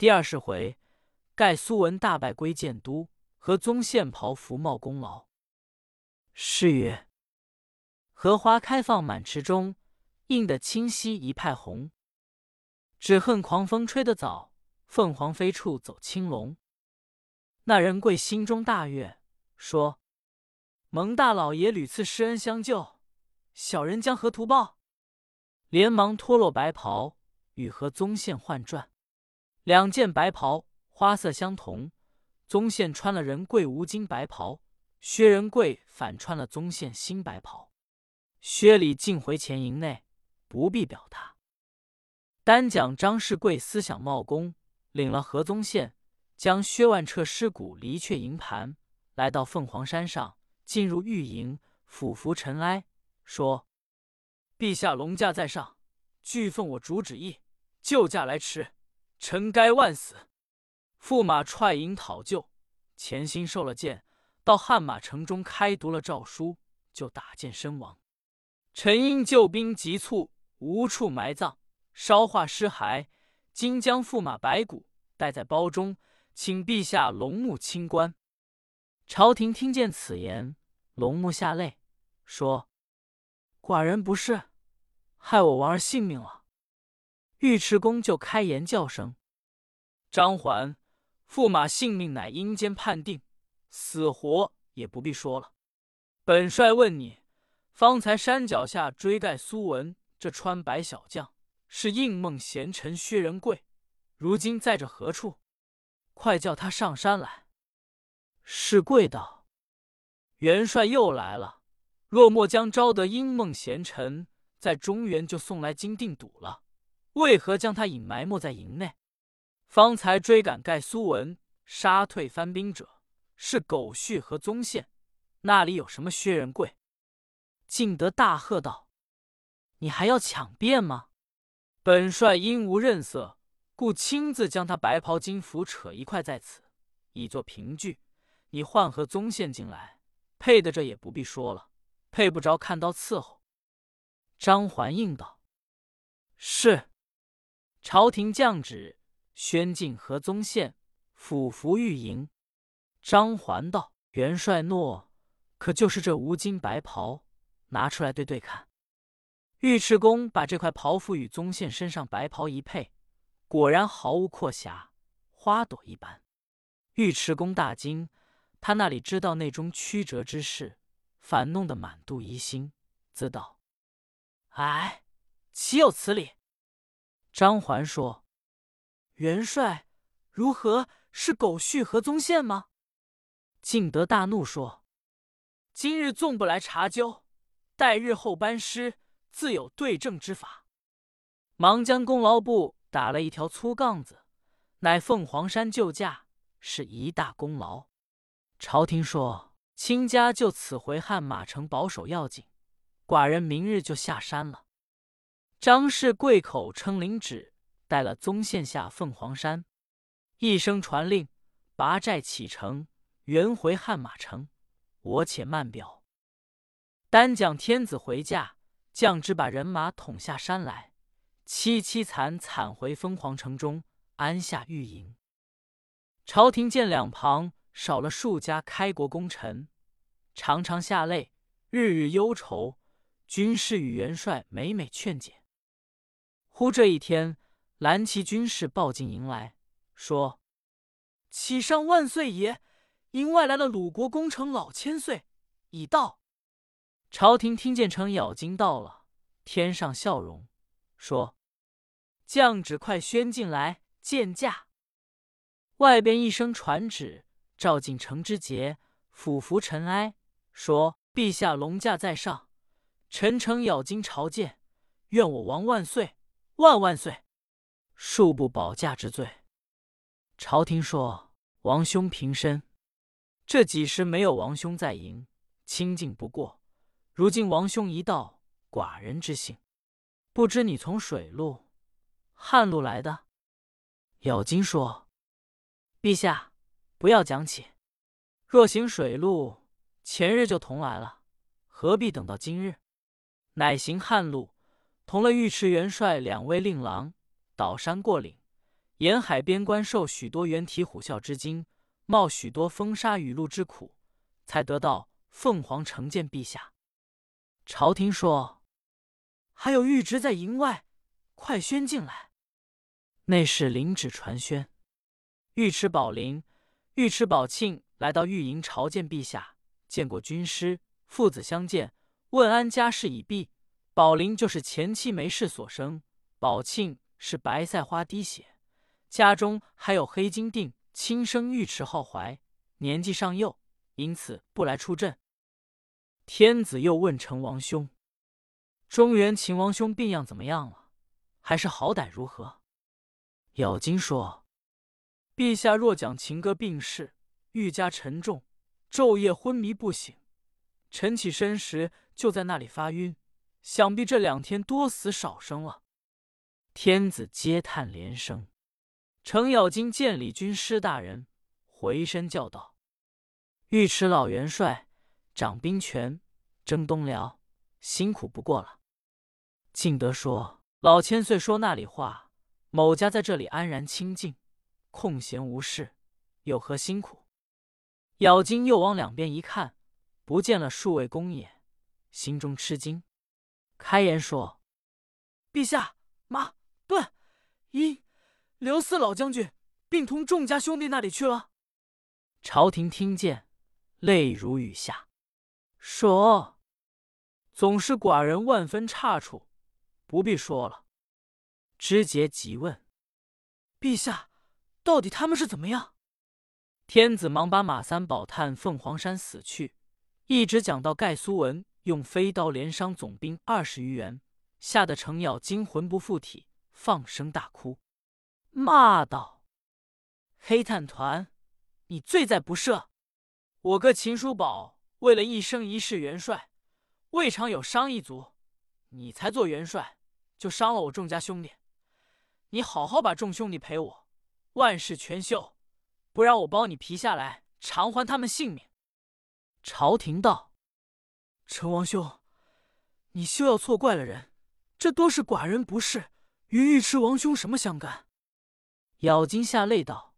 第二十回，盖苏文大败归建都，和宗宪袍服冒功劳。诗曰：“荷花开放满池中，映得清溪一派红。只恨狂风吹得早，凤凰飞处走青龙。”那人贵心中大悦，说：“蒙大老爷屡次施恩相救，小人将何图报？”连忙脱落白袍，与何宗宪换转。两件白袍花色相同，宗宪穿了仁贵无金白袍，薛仁贵反穿了宗宪新白袍。薛礼进回前营内，不必表他。单讲张世贵思想冒功，领了何宗宪，将薛万彻尸骨离却营盘，来到凤凰山上，进入御营，俯伏尘埃，说。陛下龙驾在上，俱奉我主旨意，救驾来迟，臣该万死。驸马踹营讨救，潜心受了箭，到汉马城中开读了诏书，就打箭身亡。臣因救兵急促，无处埋葬，烧化尸骸，今将驸马白骨带在包中，请陛下龙目清观。朝廷听见此言，龙目下泪，说：“寡人不是。”害我王儿性命了！尉迟恭就开言叫声：“张环，驸马性命乃阴间判定，死活也不必说了。本帅问你，方才山脚下追盖苏文这穿白小将，是应梦贤臣薛仁贵，如今在这何处？快叫他上山来。”是贵道：“元帅又来了，若莫将招得应梦贤臣。”在中原就送来金锭堵了，为何将他隐埋没在营内？方才追赶盖苏文，杀退番兵者是狗婿和宗宪，那里有什么薛仁贵？敬德大喝道：“你还要抢辩吗？本帅因无认色，故亲自将他白袍金服扯一块在此，以作凭据。你换和宗宪进来，配的这也不必说了，配不着看刀伺候。”张环应道：“是。”朝廷降旨，宣进河宗宪，府服御营。张环道：“元帅诺，可就是这无金白袍，拿出来对对看。”尉迟恭把这块袍服与宗宪身上白袍一配，果然毫无阔瑕，花朵一般。尉迟恭大惊，他那里知道内中曲折之事，反弄得满肚疑心，自道。哎，岂有此理！张环说：“元帅如何是狗婿和宗宪吗？”敬德大怒说：“今日纵不来查究，待日后班师，自有对证之法。”忙将功劳簿打了一条粗杠子，乃凤凰山救驾是一大功劳。朝廷说：“卿家就此回汉马城保守要紧。”寡人明日就下山了。张氏贵口称领旨，带了宗宪下凤凰山，一声传令，拔寨启程，原回汉马城。我且慢表。单讲天子回驾，将之把人马统下山来，凄凄惨惨回凤凰城中安下御营。朝廷见两旁少了数家开国功臣，常常下泪，日日忧愁。军士与元帅每每劝解。忽这一天，蓝旗军士报进营来说：“启上万岁爷，营外来了鲁国功臣老千岁，已到。”朝廷听见程咬金到了，添上笑容，说：“将旨快宣进来见驾。”外边一声传旨，召进程之节，俯伏尘埃，说：“陛下龙驾在上。”臣程咬金朝见，愿我王万岁万万岁，恕不保驾之罪。朝廷说：“王兄平身。这几时没有王兄在营，清静不过。如今王兄一到，寡人之幸。不知你从水路、旱路来的？”咬金说：“陛下，不要讲起。若行水路，前日就同来了，何必等到今日？”乃行旱路，同了尉迟元帅两位令郎，倒山过岭，沿海边关受许多猿啼虎啸之惊，冒许多风沙雨露之苦，才得到凤凰城见陛下。朝廷说：“还有御侄在营外，快宣进来。”内侍领旨传宣。尉迟宝林、尉迟宝庆来到御营朝见陛下，见过军师，父子相见，问安家事已毕。宝林就是前妻梅氏所生，宝庆是白赛花滴血。家中还有黑金锭，亲生尉迟浩怀，年纪尚幼，因此不来出阵。天子又问成王兄：“中原秦王兄病样怎么样了？还是好歹如何？”咬金说：“陛下若讲秦哥病逝，愈加沉重，昼夜昏迷不醒。晨起身时就在那里发晕，想必这两天多死少生了。”天子皆叹连声。程咬金见李军师大人，回身叫道：“尉迟老元帅掌兵权，征东辽，辛苦不过了。”敬德说：“老千岁说那里话？某家在这里安然清静，空闲无事，有何辛苦？”咬金又往两边一看，不见了数位公爷，心中吃惊，开言说：“陛下，马顿一。”刘四老将军并同众家兄弟那里去了。朝廷听见，泪如雨下，说：“总是寡人万分差处，不必说了。”知节急问：“陛下，到底他们是怎么样？”天子忙把马三宝探凤凰山死去，一直讲到盖苏文用飞刀连伤总兵二十余员，吓得程咬金魂不附体，放声大哭。骂道：“黑炭团，你罪在不赦！我哥秦叔宝为了一生一世元帅，未尝有伤一族。你才做元帅，就伤了我众家兄弟。你好好把众兄弟陪我，万事全休，不然我包你皮下来偿还他们性命。”朝廷道：“陈王兄，你休要错怪了人，这多是寡人不是，与尉迟王兄什么相干？”咬金下泪道：“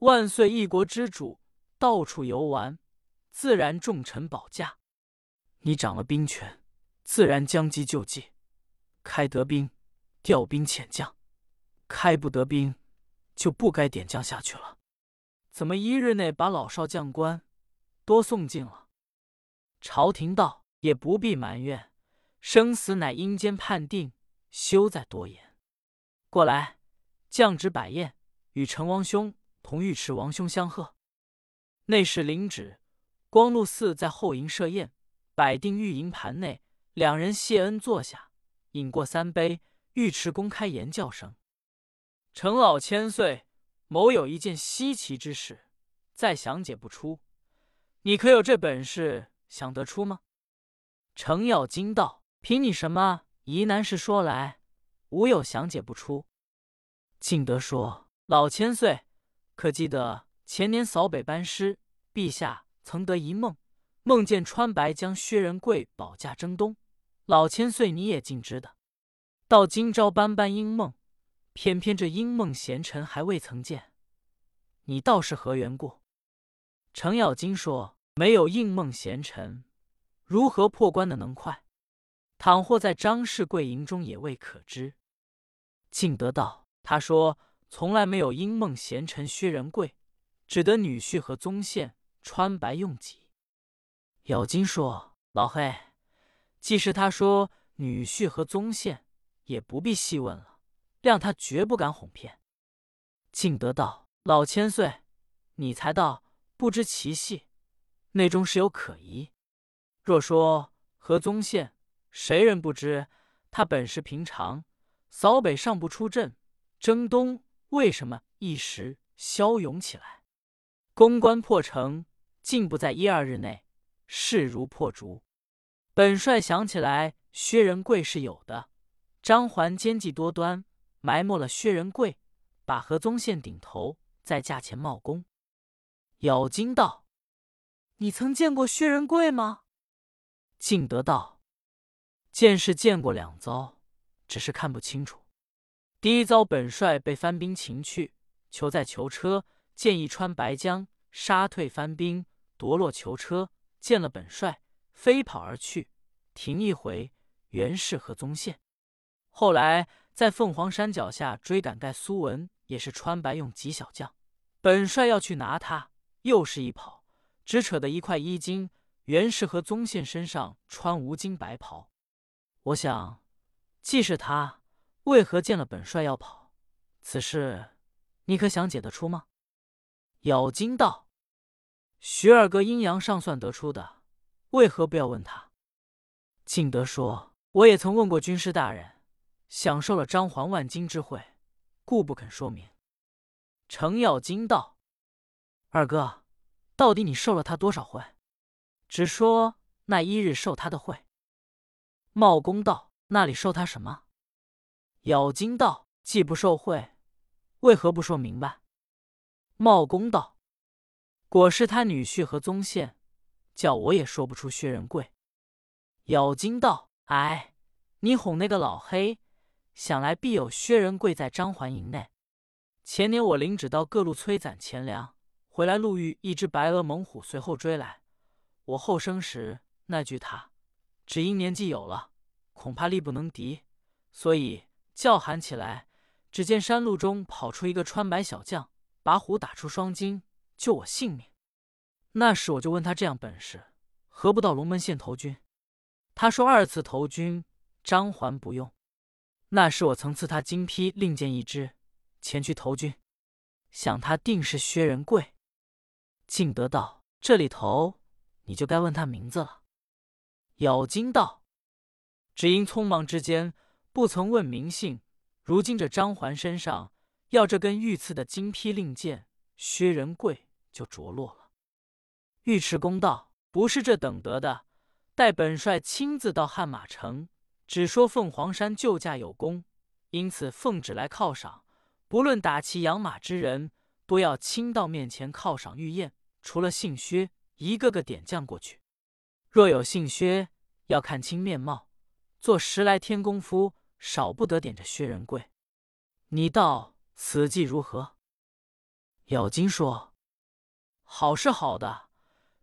万岁，一国之主，到处游玩，自然重臣保驾。你掌了兵权，自然将计就计，开得兵，调兵遣将；开不得兵，就不该点将下去了。怎么一日内把老少将官多送尽了？”朝廷道：“也不必埋怨，生死乃阴间判定，休再多言。过来。”降旨摆宴，与成王兄同尉迟王兄相贺。内侍领旨，光禄寺在后营设宴，摆定御营盘内，两人谢恩坐下，饮过三杯。尉迟公开言叫声：“程老千岁，某有一件稀奇之事，再详解不出。你可有这本事想得出吗？”程咬金道：“凭你什么疑难事说来，吾有详解不出。”敬德说：“老千岁，可记得前年扫北班师，陛下曾得一梦，梦见穿白将薛仁贵保驾征东。老千岁你也尽知的。到今朝斑斑阴梦，偏偏这阴梦贤臣还未曾见。你倒是何缘故？”程咬金说：“没有应梦贤臣，如何破关的能快？倘或在张氏贵营中，也未可知。”敬德道。他说：“从来没有因梦贤臣薛仁贵，只得女婿和宗宪穿白用己。”咬金说：“老黑，既是他说女婿和宗宪，也不必细问了，谅他绝不敢哄骗。”敬德道：“老千岁，你才道不知其细，内中是有可疑。若说何宗宪，谁人不知他本事平常，扫北上不出阵。”征东为什么一时骁勇起来？攻关破城，竟不在一二日内，势如破竹。本帅想起来，薛仁贵是有的。张环奸计多端，埋没了薛仁贵，把何宗宪顶头，在驾前冒功。咬金道：“你曾见过薛仁贵吗？”敬德道：“见是见过两遭，只是看不清楚。”第一遭本帅被番兵擒去，囚在囚车，见一川白江，杀退番兵，夺落囚车，见了本帅，飞跑而去。停一回，袁氏和宗宪。后来在凤凰山脚下追赶盖苏文，也是穿白用几小将。本帅要去拿他，又是一跑，只扯得一块衣襟。袁氏和宗宪身上穿无襟白袍。我想，既是他，为何见了本帅要跑？此事你可想解得出吗？咬金道：“徐二哥阴阳尚算得出的，为何不要问他？”敬德说：“我也曾问过军师大人，享受了张环万金之惠，故不肯说明。”程咬金道：“二哥，到底你受了他多少贿？只说那一日受他的贿。”茂公道：“那里受他什么？”咬金道：“既不受贿，为何不说明白？”茂公道：“果是他女婿和宗宪，叫我也说不出薛仁贵。”咬金道：“哎，你哄那个老黑，想来必有薛仁贵在张环营内。前年我领旨到各路催攒钱粮，回来路遇一只白额猛虎，随后追来。我后生时那句他，只因年纪有了。”恐怕力不能敌，所以叫喊起来。只见山路中跑出一个穿白小将，把虎打出双筋，救我性命。那时我就问他这样本事，何不到龙门县投军？他说二次投军，张环不用。那时我曾赐他金批令箭一支，前去投军。想他定是薛仁贵。敬德道：“这里头，你就该问他名字了。”咬金道。只因匆忙之间，不曾问名姓。如今这张环身上要这根御赐的金批令箭，薛仁贵就着落了。尉迟恭道：“不是这等得的，待本帅亲自到汉马城，只说凤凰山救驾有功，因此奉旨来犒赏。不论打骑养马之人，都要亲到面前犒赏御宴。除了姓薛，一个个点将过去。若有姓薛，要看清面貌。”做十来天功夫，少不得点着薛仁贵。你道此计如何？咬金说：“好是好的，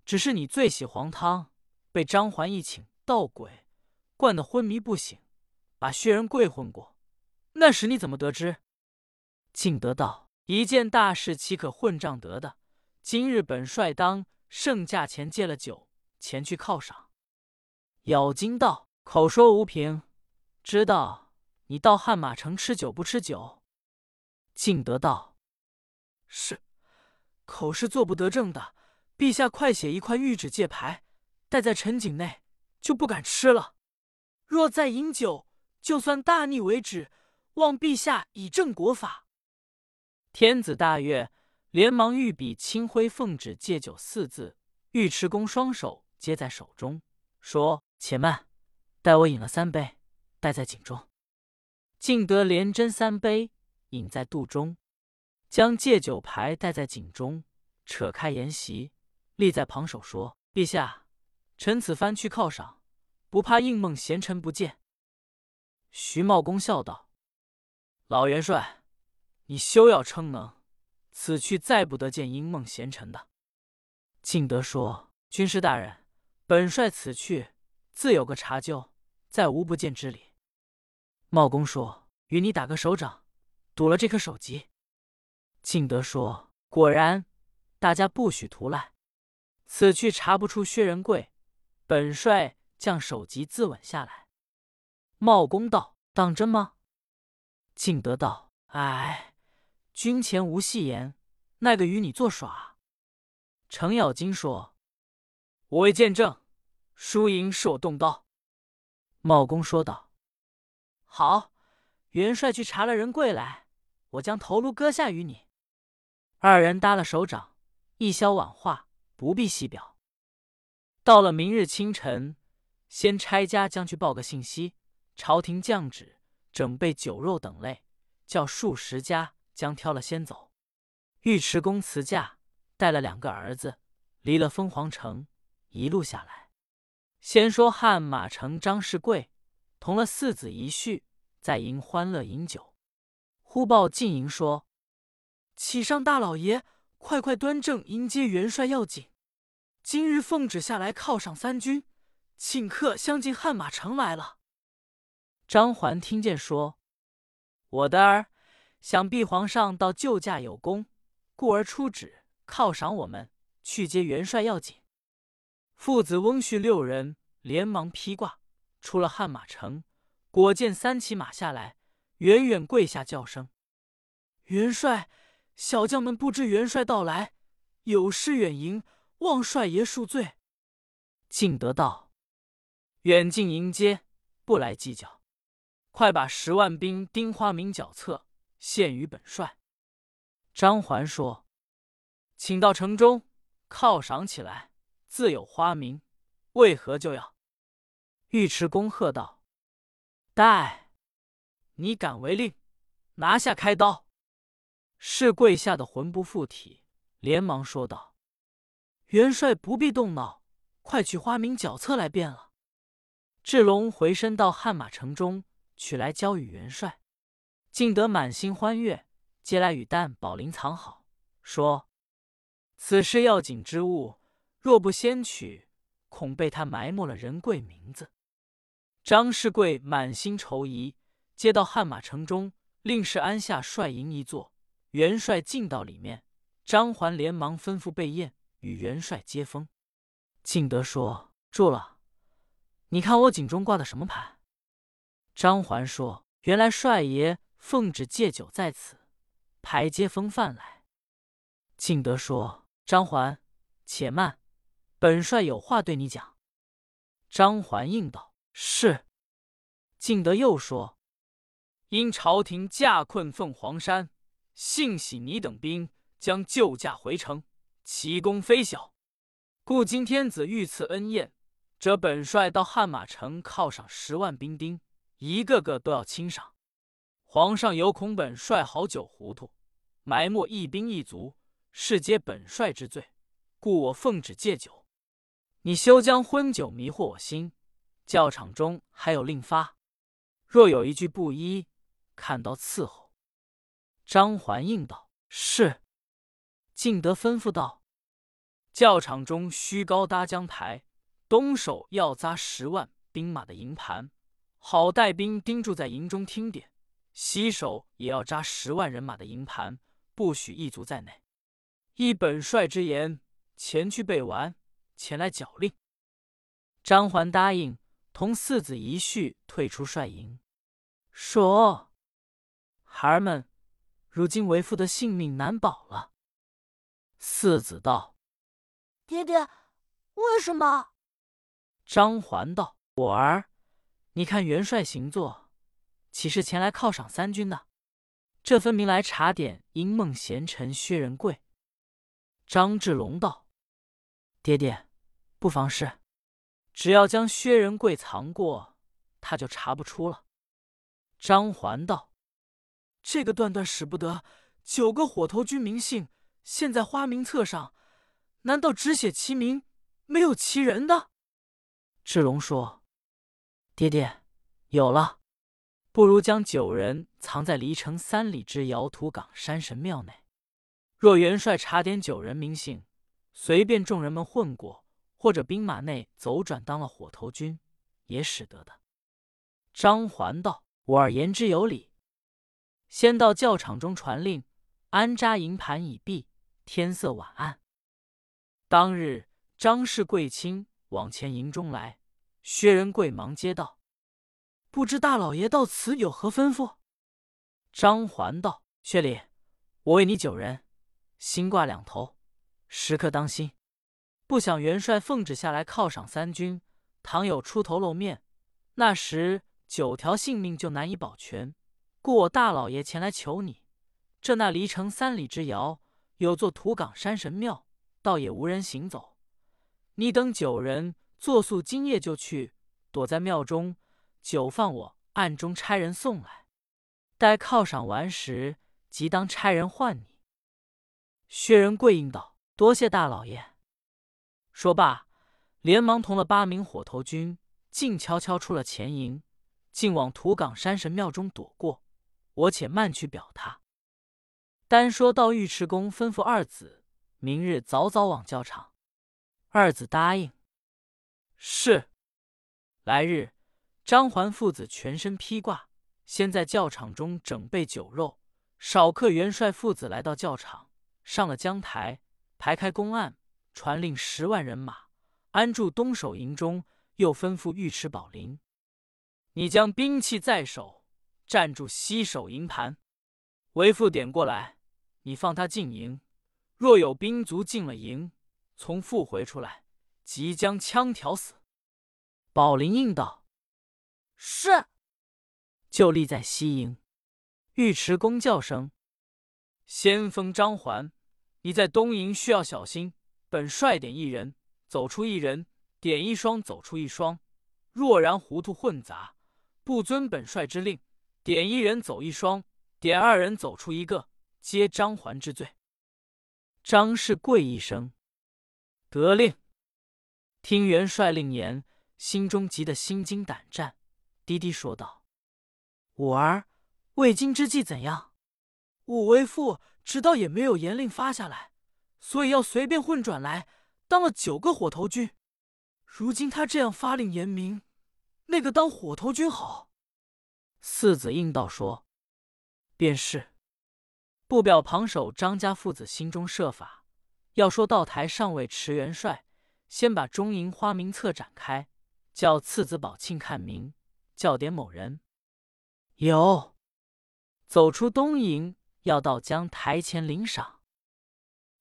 只是你最喜黄汤，被张环一请盗鬼，灌得昏迷不醒，把薛仁贵混过。那时你怎么得知？”敬德道：“一件大事，岂可混账得的？今日本帅当圣驾前借了酒，前去犒赏。”咬金道。口说无凭，知道你到汉马城吃酒不吃酒？敬德道：“是，口是做不得证的。陛下快写一块谕旨借牌，带在陈井内，就不敢吃了。若再饮酒，就算大逆为止，望陛下以正国法。”天子大悦，连忙御笔亲挥奉旨戒酒四字。尉迟恭双手接在手中，说：“且慢。”待我饮了三杯，带在井中。敬德连斟三杯，饮在肚中，将戒酒牌带在井中，扯开筵席，立在旁手说：“陛下，臣此番去犒赏，不怕应梦贤臣不见。”徐茂公笑道：“老元帅，你休要称能，此去再不得见应梦贤臣的。”敬德说：“军师大人，本帅此去自有个查究。”再无不见之理。茂公说：“与你打个手掌，赌了这颗首级。”敬德说：“果然，大家不许图赖。此去查不出薛仁贵，本帅将首级自刎下来。”茂公道：“当真吗？”敬德道：“哎，军前无戏言，那个与你作耍。”程咬金说：“我为见证，输赢是我动刀。”茂公说道：“好，元帅去查了仁贵来，我将头颅割下与你。”二人搭了手掌，一消晚话，不必细表。到了明日清晨，先差家将去报个信息。朝廷降旨，整备酒肉等类，叫数十家将挑了先走。尉迟恭辞驾，带了两个儿子，离了凤凰城，一路下来。先说汉马城张世贵同了四子一婿在营欢乐饮酒，忽报进营说：“启上大老爷，快快端正迎接元帅要紧。今日奉旨下来犒赏三军，请客相进汉马城来了。”张环听见说：“我的儿，想必皇上到救驾有功，故而出旨犒赏我们，去接元帅要紧。”父子翁婿六人连忙披挂，出了汉马城，果见三骑马下来，远远跪下叫声：“元帅！小将们不知元帅到来，有失远迎，望帅爷恕罪。”敬德道：“远近迎接，不来计较。快把十万兵丁花名脚册献于本帅。”张环说：“请到城中犒赏起来。”自有花名，为何就要？尉迟恭喝道：“待你敢违令，拿下开刀！”是跪下的魂不附体，连忙说道：“元帅不必动脑，快取花名脚册来便了。”智龙回身到汉马城中取来，交与元帅。敬德满心欢悦，接来与旦宝林藏好，说：“此事要紧之物。”若不先取，恐被他埋没了仁贵名字。张世贵满心愁疑，接到汉马城中，令是安下帅营一座。元帅进到里面，张环连忙吩咐备宴，与元帅接风。敬德说：“住了，你看我颈中挂的什么牌？”张环说：“原来帅爷奉旨借酒在此，排接风饭来。”敬德说：“张环，且慢。”本帅有话对你讲。张环应道：“是。”敬德又说：“因朝廷驾困凤凰山，幸喜你等兵将救驾回城，其功非小。故今天子御赐恩宴，则本帅到汉马城犒赏十万兵丁，一个个都要亲赏。皇上有恐本帅好酒糊涂，埋没一兵一卒，是皆本帅之罪，故我奉旨戒酒。”你休将昏酒迷惑我心，教场中还有令发，若有一句不依，看刀伺候。张环应道：“是。”敬德吩咐道：“教场中须高搭江台，东首要扎十万兵马的营盘，好带兵盯住在营中听点；西首也要扎十万人马的营盘，不许一卒在内。依本帅之言，前去备完。”前来缴令，张环答应，同四子一叙退出帅营，说：“孩儿们，如今为父的性命难保了。”四子道：“爹爹，为什么？”张环道：“我儿，你看元帅行坐，岂是前来犒赏三军的？这分明来查点因梦贤臣薛仁贵。”张志龙道：“爹爹。”不妨事，只要将薛仁贵藏过，他就查不出了。张环道：“这个断断使不得。九个火头军名姓现在花名册上，难道只写其名，没有其人的？”志龙说：“爹爹，有了，不如将九人藏在离城三里之遥土岗山神庙内。若元帅查点九人名姓，随便众人们混过。”或者兵马内走转当了火头军，也使得的。张环道：“我儿言之有理。先到教场中传令，安扎营盘已毕。天色晚暗。当日张氏贵卿往前营中来，薛仁贵忙接道：‘不知大老爷到此有何吩咐？’张环道：‘薛礼，我为你九人，心挂两头，时刻当心。’”不想元帅奉旨下来犒赏三军，倘有出头露面，那时九条性命就难以保全。故我大老爷前来求你，这那离城三里之遥，有座土岗山神庙，倒也无人行走。你等九人作宿今夜就去，躲在庙中，酒饭我暗中差人送来。待犒赏完时，即当差人唤你。薛仁贵应道：“多谢大老爷。”说罢，连忙同了八名火头军，静悄悄出了前营，竟往土岗山神庙中躲过。我且慢去表他。单说到尉迟恭吩咐二子明日早早往教场，二子答应。是。来日，张环父子全身披挂，先在教场中整备酒肉，少客元帅父子来到教场，上了江台，排开公案，传令十万人马安住东守营中，又吩咐尉迟宝林：“你将兵器在手，站住西守营盘。为父点过来，你放他进营。若有兵卒进了营，从复回出来，即将枪挑死。”宝林应道：“是。”就立在西营。尉迟恭叫声：“先锋张环，你在东营需要小心。本帅点一人，走出一人；点一双，走出一双。若然糊涂混杂，不遵本帅之令，点一人走一双，点二人走出一个，皆张环之罪。”张氏跪一声：“得令。”听元帅令言。心中急得心惊胆战，低低说道：“五儿，未今之计怎样？五为父直到也没有严令发下来，所以要随便混转来，当了九个火头军。如今他这样发令严明，那个当火头军好？”四子应道说：“便是。”不表旁首张家父子心中设法，要说道台上尉迟元帅，先把中营花名册展开。叫次子宝庆看明，叫点某人。有，走出东营，要到江台前领赏。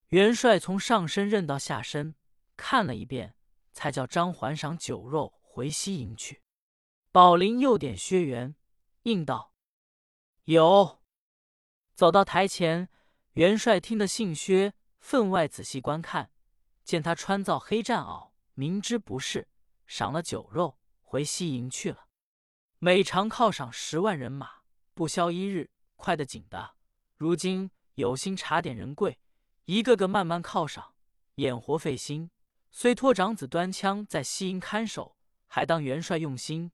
元帅从上身认到下身，看了一遍，才叫张环赏酒肉回西营去。宝林又点薛元，应道：“有。”走到台前，元帅听得姓薛，分外仔细观看，见他穿造黑战袄，明知不是。赏了酒肉，回西营去了。每常犒赏十万人马，不消一日，快得紧的。如今有心查点人贵，一个个慢慢犒赏，眼活费心。虽托长子端枪在西营看守，还当元帅用心，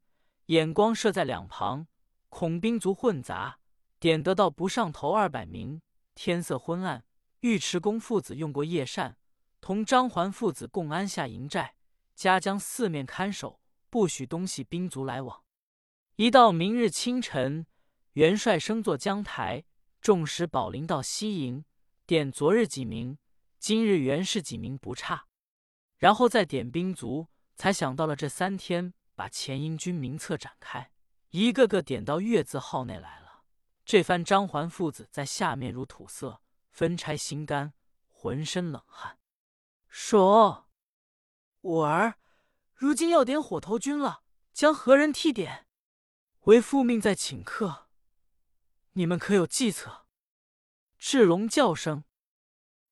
眼光射在两旁，恐兵卒混杂，点得到不上头二百名。天色昏暗，尉迟恭父子用过夜膳，同张环父子共安下营寨。加将四面看守，不许东西兵卒来往。一到明日清晨，元帅升坐江台，众使宝林到西营，点昨日几名，今日原是几名不差。然后再点兵卒，才想到了这三天，把前营军名册展开，一个个点到月字号内来了。这番张环父子在下面如土色，分拆心肝，浑身冷汗，说。我儿，如今要点火头军了，将何人替点？为父命在请客，你们可有计策？志荣叫声：“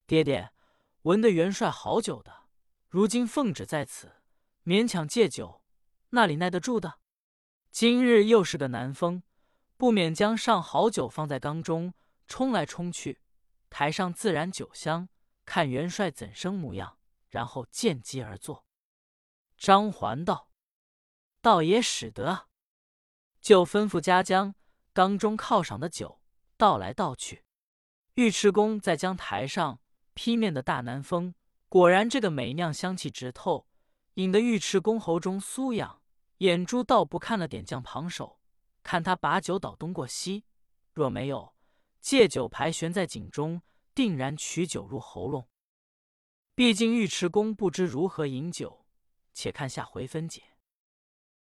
爹爹，闻得元帅好酒的，如今奉旨在此，勉强借酒，那里耐得住的？今日又是个南风，不免将上好酒放在缸中，冲来冲去，台上自然酒香，看元帅怎生模样。”然后见机而坐。张环道：“倒也使得。”就吩咐家将缸中犒赏的酒倒来倒去。尉迟恭在江台上劈面的大南风，果然这个美酿香气直透，引得尉迟恭喉中酥痒，眼珠倒不看了点将旁手，看他把酒倒东过西，若没有借酒牌悬在颈中，定然取酒入喉咙。毕竟尉迟恭不知如何饮酒，且看下回分解。